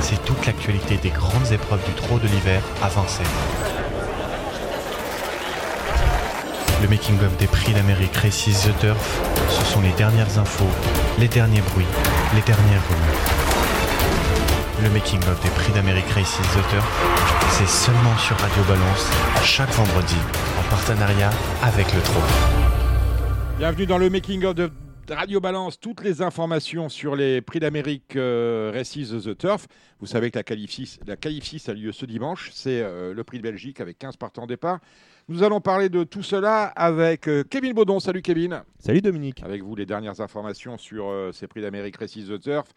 C'est toute l'actualité des grandes épreuves du trot de l'hiver Vincennes. Le making-of des prix d'Amérique Races The Turf, ce sont les dernières infos, les derniers bruits, les dernières rumeurs. Le making-of des prix d'Amérique Races The Turf, c'est seulement sur Radio Balance, chaque vendredi, en partenariat avec le trot. Bienvenue dans le Making of de Radio Balance. Toutes les informations sur les prix d'Amérique euh, Races The Turf. Vous savez que la qualif 6, la qualif 6 a lieu ce dimanche. C'est euh, le prix de Belgique avec 15 partants départ. Nous allons parler de tout cela avec euh, Kevin Baudon. Salut Kevin. Salut Dominique. Avec vous les dernières informations sur euh, ces prix d'Amérique Races The Turf.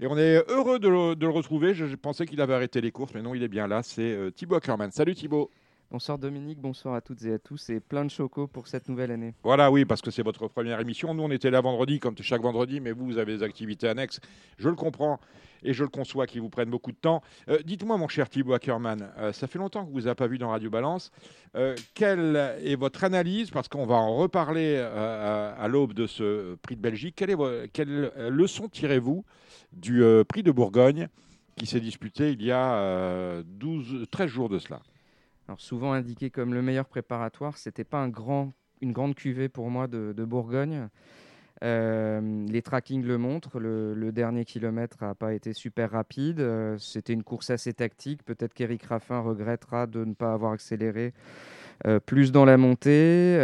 Et on est heureux de le, de le retrouver. Je, je pensais qu'il avait arrêté les courses, mais non, il est bien là. C'est euh, Thibaut Ackerman. Salut Thibaut. Bonsoir Dominique, bonsoir à toutes et à tous et plein de chocos pour cette nouvelle année. Voilà, oui, parce que c'est votre première émission. Nous, on était là vendredi, comme chaque vendredi, mais vous, vous avez des activités annexes. Je le comprends et je le conçois qui vous prennent beaucoup de temps. Euh, Dites-moi, mon cher Thibaut Ackerman, euh, ça fait longtemps que vous n'avez pas vu dans Radio Balance. Euh, quelle est votre analyse Parce qu'on va en reparler à, l'aube de ce prix de Belgique. Quelle, leçon tirez-vous du prix de Bourgogne qui s'est disputé il y a euh, 12, 13 jours de cela? Souvent indiqué comme le meilleur préparatoire, c'était pas un grand, une grande cuvée pour moi de, Bourgogne. Euh, les trackings le montrent, le, dernier kilomètre n'a pas été super rapide. Euh, c'était une course assez tactique. Peut-être qu'Eric Raffin regrettera de ne pas avoir accéléré euh, plus dans la montée.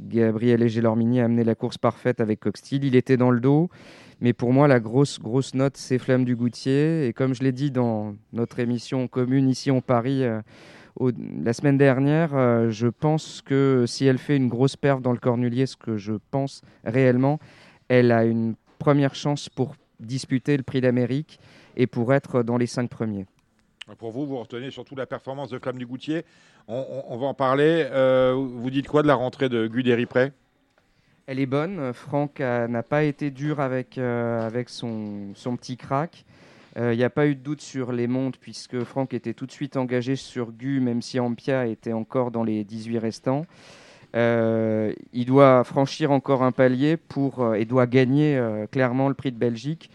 Gabriel Egelormini a amené la course parfaite avec Coxtil. Il était dans le dos. Mais pour moi, la grosse, grosse note, c'est Flamme du Goutier. Et comme je l'ai dit dans notre émission commune ici en Paris au- la semaine dernière, euh, je pense que si elle fait une grosse perf dans le Cornulier, ce que je pense réellement, elle a une première chance pour disputer le prix d'Amérique et pour être dans les cinq premiers. Pour vous, vous retenez surtout la performance de Flamme du Goutier. On, on- on va en parler. Euh, vous dites quoi de la rentrée de Guderi Pré Elle est bonne. Euh, Franck a- n'a pas été dur avec, euh, avec son, son petit crack. Euh, Il n'y a pas eu de doute sur les montes puisque Franck était tout de suite engagé sur Gu, même si Ampia était encore dans les 18 restants. Euh, il doit franchir encore un palier pour, euh, et doit gagner euh, clairement le prix de Belgique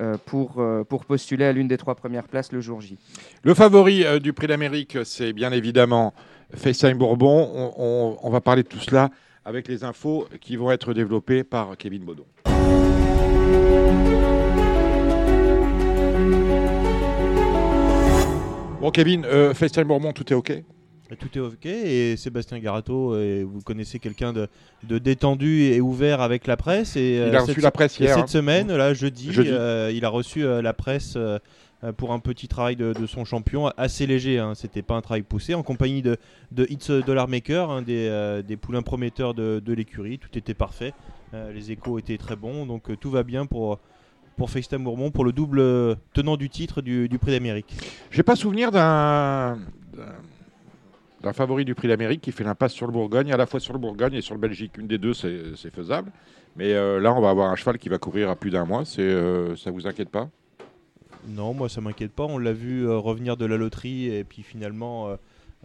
euh, pour, euh, postuler à l'une des trois premières places le jour J. Le favori euh, du prix d'Amérique, c'est bien évidemment FaceTime Bourbon. On, on- on va parler de tout cela avec les infos qui vont être développées par Kevin Baudon. Bon, Kevin, euh, FaceTime Bourbon, tout est OK Et Tout est ok et Sébastien Garato, et vous connaissez quelqu'un de, de détendu et ouvert avec la presse. Et, Il euh, a reçu cette, la presse et hier. cette hein. semaine, là, jeudi, Jeudi. euh, il a reçu euh, la presse euh, euh, pour un petit travail de, de son champion, assez léger. Hein, C'était pas un travail poussé, en compagnie de, de Hits Dollar Maker, des, euh, des poulains prometteurs de, l'écurie. Tout était parfait. Euh, les échos étaient très bons, donc euh, tout va bien pour. Pour FaceTime Bourbon, pour le double tenant du titre du, du Prix d'Amérique. J'ai pas souvenir d'un favori du prix d'Amérique qui fait l'impasse sur le Bourgogne, à la fois sur le Bourgogne et sur le Belgique. Une des deux, c'est faisable. Mais euh, là, on va avoir un cheval qui va courir à plus d'un mois. C'est euh, ça vous inquiète pas? Non, moi ça m'inquiète pas. On l'a vu euh, revenir de la loterie et puis finalement,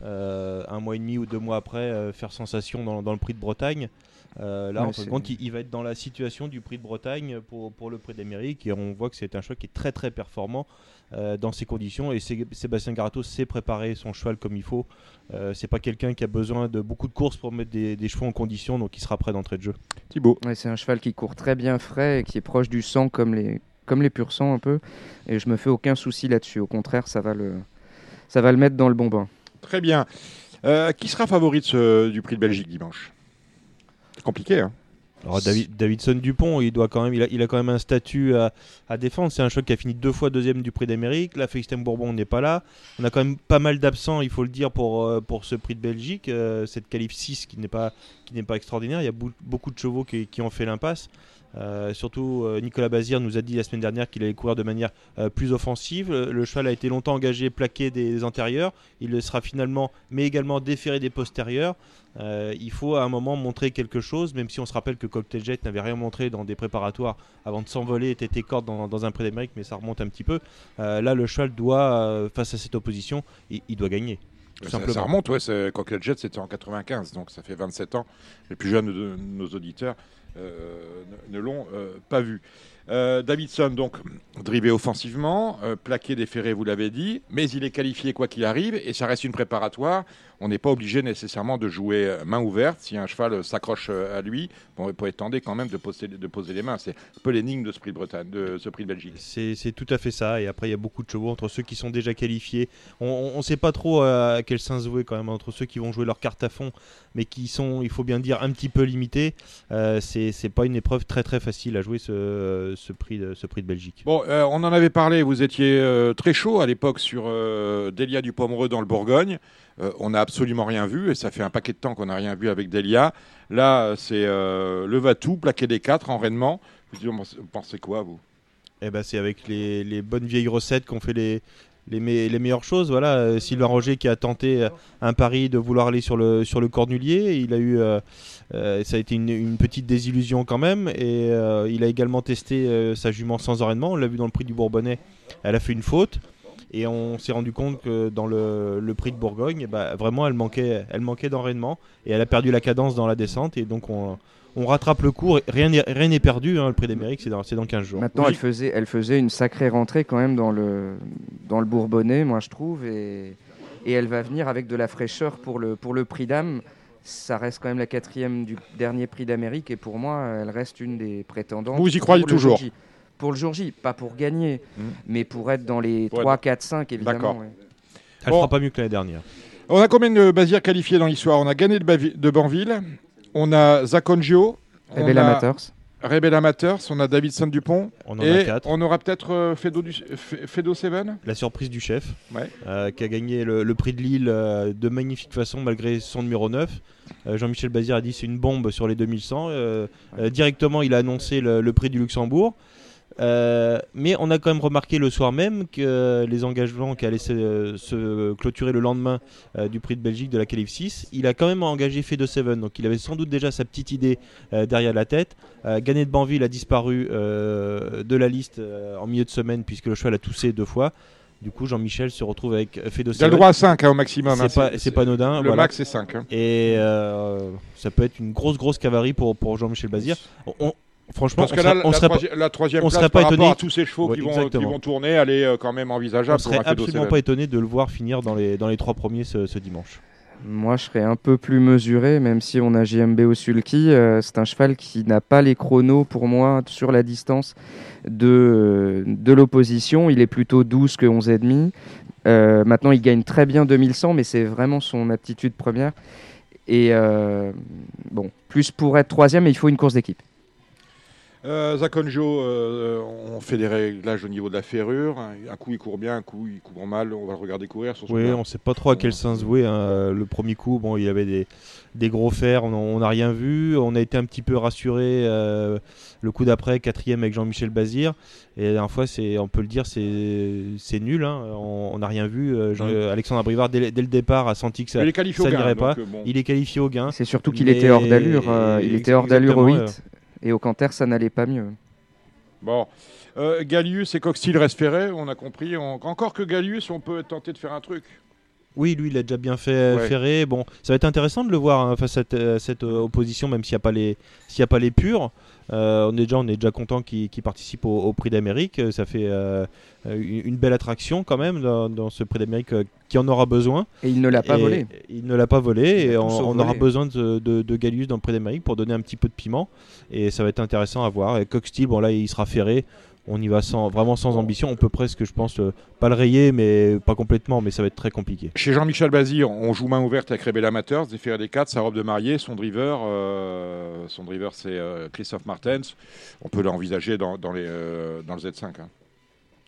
euh, un mois et demi ou deux mois après, faire sensation dans, dans le prix de Bretagne. Euh, là, Ouais, en fin de c'est- compte, il, il va être dans la situation du prix de Bretagne pour, pour le prix d'Amérique et on voit que c'est un cheval qui est très très performant euh, dans ces conditions. Et Sé- Sébastien Garato sait préparer son cheval comme il faut. Euh, c'est pas quelqu'un qui a besoin de beaucoup de courses pour mettre des, des chevaux en condition, donc il sera prêt d'entrée de jeu. Thibaut Ouais, c'est un cheval qui court très bien frais et qui est proche du sang comme les, comme les pur sang un peu. Et je me fais aucun souci là-dessus. Au contraire, ça va le, ça va le mettre dans le bon bain. Très bien. Euh, qui sera favori de ce- du prix de Belgique dimanche? Compliqué, hein Alors David, Davidson Dupont, il doit quand même, il a, quand même un statut à, à défendre. C'est un choc qui a fini deux fois deuxième du Prix d'Amérique. La FaceTime Bourbon n'est pas là. On a quand même pas mal d'absents, il faut le dire, pour, euh, ce Prix de Belgique. Euh, cette qualif 6 qui n'est pas, qui n'est pas extraordinaire. Il y a beaucoup de chevaux qui, ont fait l'impasse. Euh, surtout, euh, Nicolas Bazir nous a dit la semaine dernière qu'il allait courir de manière euh, plus offensive. Le, cheval a été longtemps engagé, plaqué des antérieurs. Il le sera finalement, mais également déféré des postérieurs. Il faut à un moment montrer quelque chose, même si on se rappelle que Cocktail Jet n'avait rien montré dans des préparatoires avant de s'envoler, était corde dans, dans un prix d'Amérique, mais ça remonte un petit peu. Là, le cheval doit, face à cette opposition, il doit gagner. Tout ça, remonte, ouais. Cocktail Jet, c'était en 95, donc ça fait 27 ans. Les plus jeunes de nos auditeurs euh, ne, ne l'ont euh, pas vu. Euh, Davidson, donc, drivé offensivement, plaqué des ferrés, vous l'avez dit, mais il est qualifié quoi qu'il arrive, et ça reste une préparatoire. On n'est pas obligé nécessairement de jouer euh, main ouverte. Si un cheval euh, s'accroche euh, à lui, bon, il peut être tenté quand même de poser, de poser les mains. C'est un peu l'énigme de ce prix de Bretagne, de ce prix de Belgique. C'est tout à fait ça. Et après, il y a beaucoup de chevaux entre ceux qui sont déjà qualifiés. On ne sait pas trop à quel sens jouer quand même entre ceux qui vont jouer leur carte à fond, mais qui sont, il faut bien dire, un petit peu limités. Euh, c'est pas une épreuve très très facile à jouer ce, ce prix, de, ce prix de Belgique. Bon, euh, on en avait parlé, vous étiez euh, très chaud à l'époque sur Delia du Pomereux dans le Bourgogne. Euh, on n'a absolument rien vu et ça fait un paquet de temps qu'on n'a rien vu avec Delia. Là, euh, c'est euh, le Vatou, plaqué des 4 en Rennement. Vous en pensez quoi, vous? Eh ben, c'est avec les, bonnes vieilles recettes qu'on fait les, les, me- les meilleures choses. Voilà, euh, Sylvain Roger qui a tenté un pari de vouloir aller sur le, sur cornulier. Il a eu, ça a été une, petite désillusion quand même. Et il a également testé sa jument sans enraînement. On l'a vu dans le prix du Bourbonnais. Elle a fait une faute. Et on s'est rendu compte que dans le, le prix de Bourgogne, eh ben, vraiment, elle manquait, elle manquait d'enraînement. Et elle a perdu la cadence dans la descente. Et donc, on, on rattrape le cours. Rien n'est rien n'est perdu. hein. Le prix d'Amérique, c'est dans, c'est dans 15 jours. Maintenant, Oui. elle, faisait, elle faisait une sacrée rentrée quand même dans le, dans le Bourbonnais, moi je trouve, et, et elle va venir avec de la fraîcheur pour le, pour le prix d'âme. Ça reste quand même la quatrième du dernier prix d'Amérique, et pour moi, elle reste une des prétendantes. Vous y croyez toujours. Pour le jour J, pas pour gagner, Mm. mais pour être dans les Pour 3, 4, 5, évidemment. D'accord. ouais. Elle Bon. fera pas mieux que l'année dernière. On a combien de Bazières qualifiés dans l'histoire? On a gagné de, Bavi- de Banville, on a Zacongio, on Rebel a Amateurs. Rebel Amateurs, on a Davidson Dupont, On en a et 4. on aura peut-être euh, Fedo, du- Fe- Fedo Seven? La surprise du chef, Ouais. euh, qui a gagné le, le prix de Lille euh, de magnifique façon malgré son numéro 9. Euh, Jean-Michel Bazir a dit c'est une bombe sur les 2100. Euh, euh, directement, il a annoncé le, le prix du Luxembourg. Euh, mais on a quand même remarqué le soir même que les engagements qui allaient se, se clôturer le lendemain euh, du prix de Belgique de la Calif 6, il a quand même engagé Fedo Seven. Donc il avait sans doute déjà sa petite idée euh, derrière la tête. Gagné de Banville a disparu de la liste en milieu de semaine puisque le cheval a toussé deux fois. Du coup, Jean-Michel se retrouve avec Fedo Il a le droit à 5 au maximum. hein, C'est pas, c'est pas anodin. Le voilà. max, c'est 5. hein. Et euh, ça peut être une grosse, grosse cavalerie pour, pour Jean-Michel Bazir. On- franchement, pense on que là, on la, serait pas- troisi- la troisième on place serait par pas rapport étonné. à tous ces chevaux Ouais, qui, vont, qui vont tourner, elle est euh, quand même on envisageable pour serait absolument pas étonné de le voir finir dans les, dans les trois premiers ce, ce dimanche. Moi, je serais un peu plus mesuré, même si on a JMB au sulky. euh, c'est un cheval qui n'a pas les chronos pour moi sur la distance de, de l'opposition. Il est plutôt 12 que 11,5. Euh, maintenant, il gagne très bien 2100, mais c'est vraiment son aptitude première. Et euh, bon, plus pour être troisième, mais il faut une course d'équipe. Euh, Zakonjo, euh, on fait des réglages au niveau de la ferrure. Un coup, il court bien, un coup, il court mal. On va le regarder courir sur Oui, on sait pas trop à quel sens jouer. hein. Le premier coup, bon, il y avait des, des gros fers, on n'a rien vu. On a été un petit peu rassuré le coup d'après, quatrième avec Jean-Michel Bazir. Et la dernière fois, on peut le dire, c'est, nul. hein. On n'a rien vu. Euh, Jean- euh, Alexandre Abrivard, dès, dès le départ, a senti que ça, Mais il est qualifié ça au gain, n'irait donc, pas. euh, bon. il est qualifié au gain. C'est surtout qu'il était hors d'allure. euh, il était hors d'allure au Exactement, 8. Et au Canter, ça n'allait pas mieux. Bon. Euh, Gallius et Coxtil ferrés, on a compris. Encore que Gallius, on peut être tenté de faire un truc. Oui, lui, il a déjà bien fait Ouais. ferré. Bon, ça va être intéressant de le voir hein, face à cette, euh, cette, euh, opposition, même s'il n'y a pas les, s'il y a pas les purs. Euh, on est déjà, on est déjà content qu'il participe au, au Prix d'Amérique. Ça fait euh, une belle attraction quand même dans, dans ce Prix d'Amérique euh, qui en aura besoin. Et il ne l'a pas Et volé. Il ne l'a pas volé et on, aura besoin de, de, de Gallius dans le Prix d'Amérique pour donner un petit peu de piment. Et ça va être intéressant à voir. Et Coxtil, bon là, il sera ferré. On y va sans, vraiment sans ambition. On peut presque, je pense, euh, pas le rayer, mais pas complètement. Mais ça va être très compliqué. Chez Jean-Michel Bazir, on joue main ouverte avec Rebel Amateurs, des ferrés des 4, sa robe de mariée, son driver, euh, son driver c'est euh, Christophe Martens. On peut l'envisager dans, dans, les, euh, dans le Z5. hein.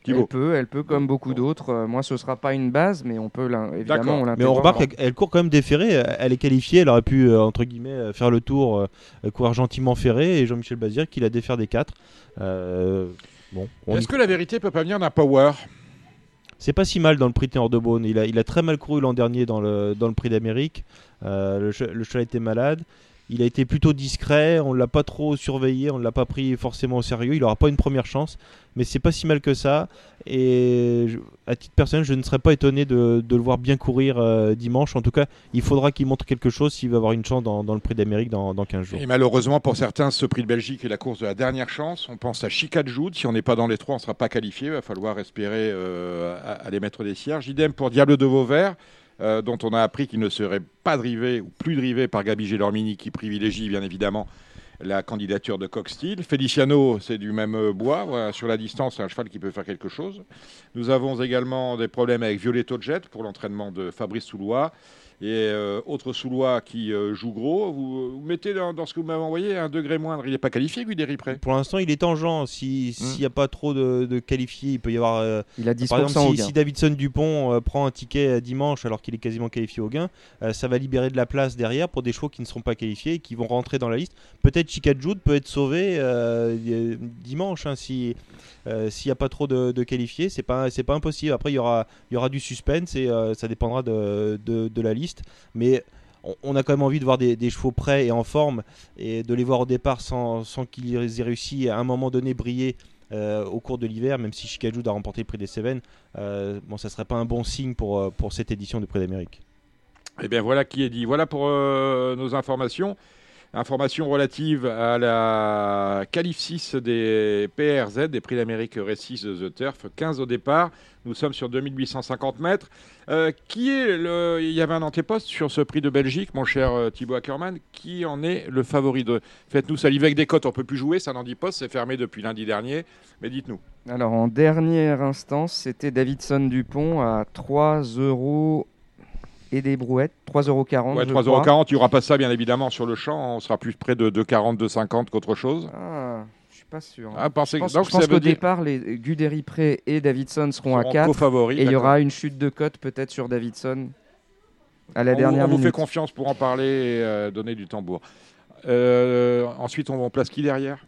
Elle peut, elle peut comme beaucoup d'autres. Euh, moi, ce sera pas une base, mais on peut évidemment on Mais on remarque qu'elle elle court quand même des ferrés. Elle- est qualifiée. Elle aurait pu, euh, entre guillemets, faire le tour, euh, courir gentiment ferré. Et Jean-Michel Bazir qui l'a défaire des quatre. Bon, Est-ce que la vérité peut pas venir d'un power c'est pas si mal dans le prix Ténor de Beaune. Il a, il a très mal couru l'an dernier dans le, dans le prix d'Amérique. Euh, le, che- le cheval était malade. Il a été plutôt discret, on l'a pas trop surveillé, on l'a pas pris forcément au sérieux. Il aura pas une première chance, mais c'est pas si mal que ça. Et à titre personnel, je ne serais pas étonné de, de le voir bien courir euh, dimanche. En tout cas, il faudra qu'il montre quelque chose s'il veut avoir une chance dans, le Prix d'Amérique dans, dans 15 jours. Et malheureusement, pour certains, ce prix de Belgique est la course de la dernière chance. On pense à Chicajoud. Si on n'est pas dans les trois, on ne sera pas qualifié. Il va falloir espérer euh, à- aller mettre des cierges. Idem pour Diable de Vauvert, euh, dont on a appris qu'il ne serait pas drivé ou plus drivé par Gabi Gélormini, qui privilégie bien évidemment la candidature de Coxtil. Feliciano, c'est du même euh, bois. Sur la distance, c'est un cheval qui peut faire quelque chose. Nous avons également des problèmes avec Violetto Jet pour l'entraînement de Fabrice Soulois. Et euh, autre Soulois qui euh, joue gros. Vous, vous mettez dans, dans ce que vous m'avez envoyé un degré moindre. Il n'est pas qualifié, Guderi Pré Pour l'instant, il est tangent. Si- S'il n'y a pas trop de, de qualifiés, il peut y avoir. euh, Il a 10% Par exemple, si, si Davidson Dupont euh, prend un ticket dimanche alors qu'il est quasiment qualifié au gain, euh, ça va libérer de la place derrière pour des chevaux qui ne seront pas qualifiés et qui vont rentrer dans la liste. Peut-être Chicajoud peut être sauvé euh, dimanche hein, si euh, s'il n'y a pas trop de, de qualifiés. C'est pas c'est pas impossible. Après il y aura il y aura du suspense et euh, ça dépendra de, de, de la liste. Mais on- a quand même envie de voir des, chevaux prêts et en forme et de les voir au départ sans, qu'ils aient réussi à un moment donné briller euh, au cours de l'hiver, même si Chicajoud a remporté le prix des Cévennes, euh, bon, ça serait pas un bon signe pour, euh, cette édition du Prix d'Amérique. Eh bien, voilà qui est dit. Voilà pour nos informations. Informations relatives à la qualif 6 des PRZ, des Prix d'Amérique Récis de The Turf, 15 au départ. Nous sommes sur 2850 mètres. Euh, qui est le... Il y avait un antéposte sur ce prix de Belgique, mon cher euh, Thibaut Ackermann. Qui en est le favori de Faites-nous saliver avec des cotes. On peut plus jouer, ça n'en dit pas. C'est fermé depuis lundi dernier. Mais dites-nous. Alors en dernière instance, c'était Davidson Dupont à 3 euros et des brouettes, 3,40 euros. Ouais, je 3,40 crois. Il n'y aura pas ça, bien évidemment, sur le champ. On sera plus près de 2,40, 2,50 qu'autre chose. Ah, je suis pas sûr. Ah, pensez- je pense, donc je pense qu'au dire- départ, les Guderi Pré et Davidson seront à seront 4 co-favoris, et il y aura une chute de cote peut-être sur Davidson à la on, dernière on vous fait minute. confiance pour en parler et euh, donner du tambour. Euh, ensuite, on, on place qui derrière?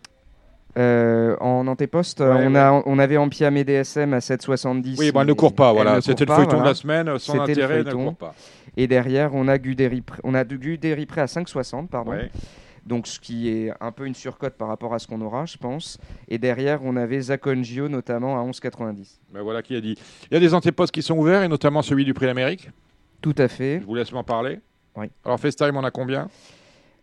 Euh, en antéposte, Ouais, on, a, on avait et DSM à 7,70. Oui, bon, elle ne court pas. Voilà, c'était le feuilleton de la semaine, sans intérêt, elle ne court pas. Et derrière, on a Guderi Pré, on a du Guderi Pré à 5,60, pardon. Ouais. Donc, ce qui est un peu une surcote par rapport à ce qu'on aura, je pense. Et derrière, on avait Zacongio, notamment à 11,90. Ben voilà qui a dit. Il y a des antépostes qui sont ouverts, et notamment celui du Prix d'Amérique. Tout à fait. Je vous laisse m'en parler. Oui. Alors, FaceTime, on a combien?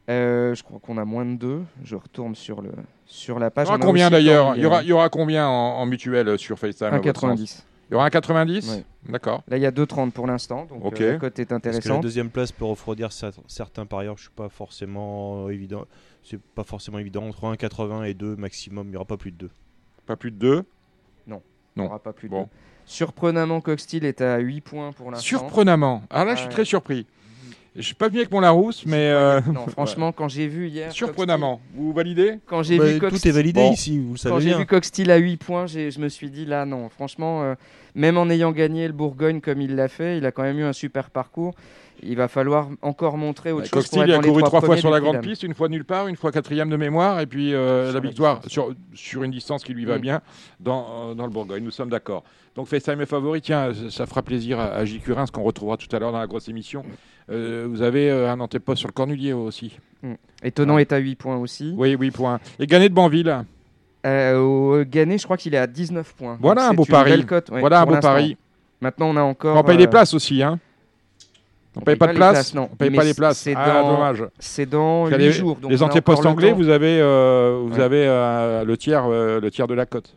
Euh, je crois qu'on a moins de deux. Je retourne sur, le, sur la Il page. y aura combien d'ailleurs il y aura, il y aura combien en, en mutuelle euh, sur FaceTime à votre sens 1,90. Il y aura un 90 Ouais. D'accord. Là, il y a 2,30 pour l'instant. Donc, Ok. euh, la cote est Est-ce que la intéressante. deuxième place peut refroidir cer- certains parieurs Je suis pas forcément évident. C'est pas forcément évident. Entre 1,80 et 2 maximum, il n'y aura pas plus de 2. Pas plus de 2. Il n'y Non. aura pas plus de Bon. deux. Surprenamment, Coxtil est à 8 points pour l'instant. Surprenamment. Alors là, je suis Ouais. très surpris. Je suis pas venu avec mon Larousse, mais euh, Non, franchement, quand j'ai vu hier. surprenamment. Vous validez Quand j'ai Bah, vu tout Coxtil- est validé Bon. ici, vous le Quand savez j'ai bien. vu Coxtil à 8 points, j'ai- je me suis dit là, non, franchement, euh, même en ayant gagné le Bourgogne comme il l'a fait, il a quand même eu un super parcours. Il va falloir encore montrer autre chose. pour Coxtil être il a couru trois fois sur la grande piste, une fois nulle part, une fois quatrième de mémoire, et puis euh, la victoire sur, sur une distance qui lui va Mm. bien dans, euh, dans le Bourgogne. Nous sommes d'accord. Donc FaceTime est favori. Tiens, ça- fera plaisir à, à J. Curin, ce qu'on retrouvera tout à l'heure dans la grosse émission. Euh, vous avez euh, un antéposte sur le Cornulier aussi. Étonnant Ouais. est à 8 points aussi. Oui, oui, point. Et gagné de Banville. Euh, Gagné, je crois qu'il est à 19 points. Voilà Donc un beau pari. belle cote, ouais, voilà un beau pari. Maintenant, on a encore. On paye des places aussi, hein On on paye paye pas pas de les place places, non. On paye Mais pas les places. c'est Ah, dans- dommage. C'est dans Parce que 8 les- jours. donc les antépostes le anglais, vous avez, euh, vous Ouais. avez euh, le, tiers, euh, le tiers de la cote.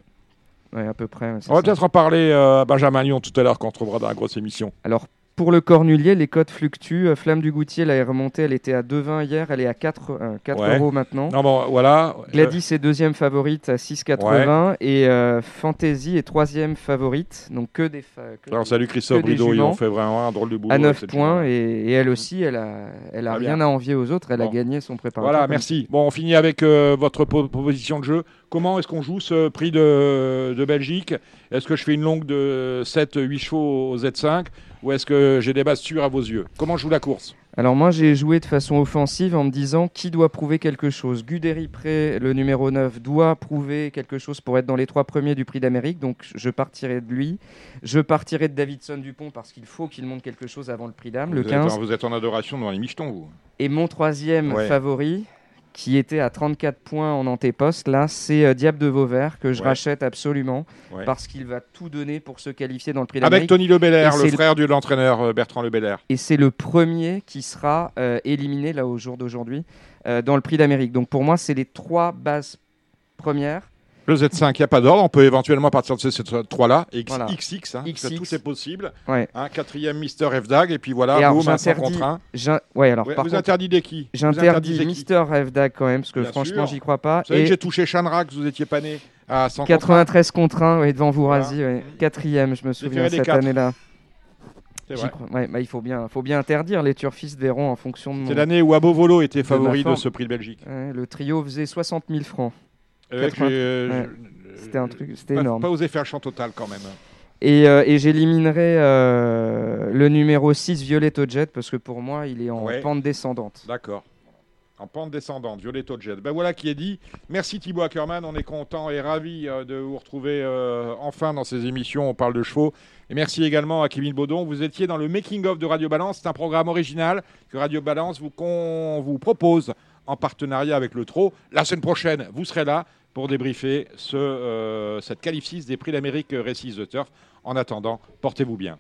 Ouais, à peu près. On va peut-être en parler à Benjamin Lyon tout à l'heure quand on retrouvera dans la grosse émission. Alors, pour le Cornulier, les cotes fluctuent. Euh, Flamme du Goutier, elle est remontée. Elle était à 2,20 hier. Elle est à 4, euh, 4 Ouais. euros maintenant. Non, bon, voilà. Gladys est deuxième favorite à 6,80 et euh, Fantasy est troisième favorite. Donc que des. que Alors, des- salut Christophe Brideau, ils ont fait vraiment un drôle de boulot. à avec 9 cette points et, et elle aussi, elle a, elle a rien bien. à envier aux autres. Elle a gagné son préparateur. Voilà, merci. Bon, on finit avec euh, votre po- proposition de jeu. Comment est-ce qu'on joue ce prix de, de Belgique? Est-ce que je fais une longue de 7-8 chevaux au Z5 ou est-ce que j'ai des bases sûres à vos yeux? Comment joue la course? Alors moi j'ai joué de façon offensive en me disant qui doit prouver quelque chose? Guderi Pré, le numéro 9, doit prouver quelque chose pour être dans les trois premiers du prix d'Amérique, donc je partirai de lui. Je partirai de Davidson Dupont parce qu'il faut qu'il monte quelque chose avant le prix d'âme, le vous 15. Êtes en, vous êtes en adoration devant les michetons, vous. Et mon troisième Ouais. favori, qui était à 34 points en antéposte, là c'est euh, Diable de Vauvert que je Ouais. rachète absolument Ouais. parce qu'il va tout donner pour se qualifier dans le prix Avec d'Amérique. Tony Lebelair, le- frère de l'entraîneur euh, Bertrand Lebelair. et c'est le premier qui sera euh, éliminé là au jour d'aujourd'hui euh, dans le prix d'Amérique. Donc pour moi, c'est les trois bases premières. Le Z5, il n'y a pas d'ordre. On peut éventuellement partir de ces trois-là. X, Voilà. XX, hein, XX. tout est possible. Ouais. Un quatrième Mister FDAG, et puis voilà, Et alors, boum, un 100 j'interdis- contre 1. J'in- Ouais, alors Ouais, par vous contre, interdisez qui? Vous j'interdis Mister Revdag quand même parce que Bien franchement, j'y crois pas. Vous savez Et que j'ai touché Shanrak, vous étiez pas né à 100 contre 1. 93 contre 1 ouais, devant Vourazi, Voilà. ouais. quatrième, je me souviens cette année-là. Ouais, bah, il faut bien, faut bien interdire. Les turfistes verront en fonction de mon. C'est l'année où Abovolo était favori de ce prix de Belgique. Ouais, le trio faisait 60 000 francs. Avec 80. les- euh, je- C'était un truc, c'était pas, énorme. Pas osé faire le champ total quand même. Et, euh, et j'éliminerai euh, le numéro 6, Violetto Jet, parce que pour moi, il est en Ouais. pente descendante. D'accord. En pente descendante, Violetto Jet. Ben voilà qui est dit. Merci Thibaut Ackerman. On est content et ravi euh, de vous retrouver euh, enfin dans ces émissions. On parle de chevaux. Et merci également à Kevin Baudon. Vous étiez dans le Making of de Radio Balance. C'est un programme original que Radio Balance vous, con- vous propose en partenariat avec le TRO. La semaine prochaine, vous serez là pour débriefer euh, cette qualif 6 des prix d'Amérique Récise de Turf. En attendant, portez-vous bien.